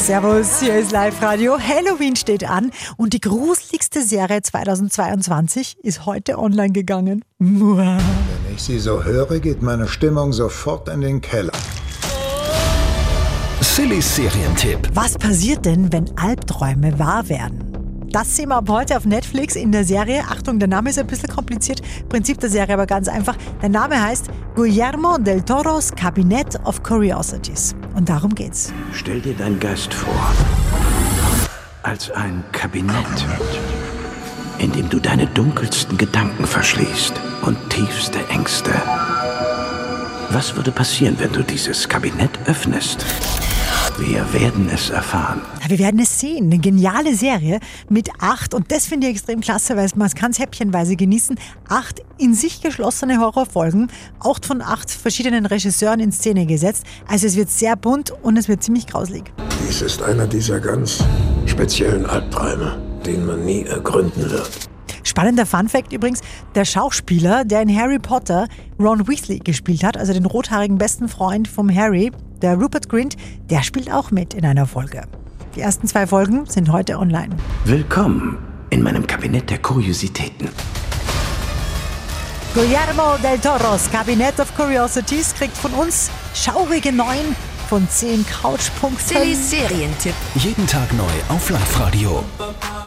Servus, hier ist Live-Radio. Halloween steht an und die gruseligste Serie 2022 ist heute online gegangen. Wenn ich sie so höre, geht meine Stimmung sofort in den Keller. Sillys Serientipp. Was passiert denn, wenn Albträume wahr werden? Das sehen wir ab heute auf Netflix in der Serie. Achtung, der Name ist ein bisschen kompliziert. Prinzip der Serie aber ganz einfach. Der Name heißt Guillermo del Toros Cabinet of Curiosities. Und darum geht's. Stell dir deinen Geist vor als ein Kabinett, in dem du deine dunkelsten Gedanken verschließt und tiefste Ängste. Was würde passieren, wenn du dieses Kabinett öffnest? Wir werden es erfahren. Ja, wir werden es sehen. Eine geniale Serie mit acht, und das finde ich extrem klasse, weil man kann es häppchenweise genießen. Acht in sich geschlossene Horrorfolgen, auch von acht verschiedenen Regisseuren in Szene gesetzt. Also es wird sehr bunt und es wird ziemlich grauslig. Dies ist einer dieser ganz speziellen Albträume, den man nie ergründen wird. Spannender Funfact übrigens, der Schauspieler, der in Harry Potter Ron Weasley gespielt hat, also den rothaarigen besten Freund vom Harry, der Rupert Grint, der spielt auch mit in einer Folge. Die ersten zwei Folgen sind heute online. Willkommen in meinem Kabinett der Kuriositäten. Guillermo del Toros Cabinet of Curiosities kriegt von uns schaurige 9 von 10 Couchpunkten. Serientipp. Jeden Tag neu auf Live-Radio.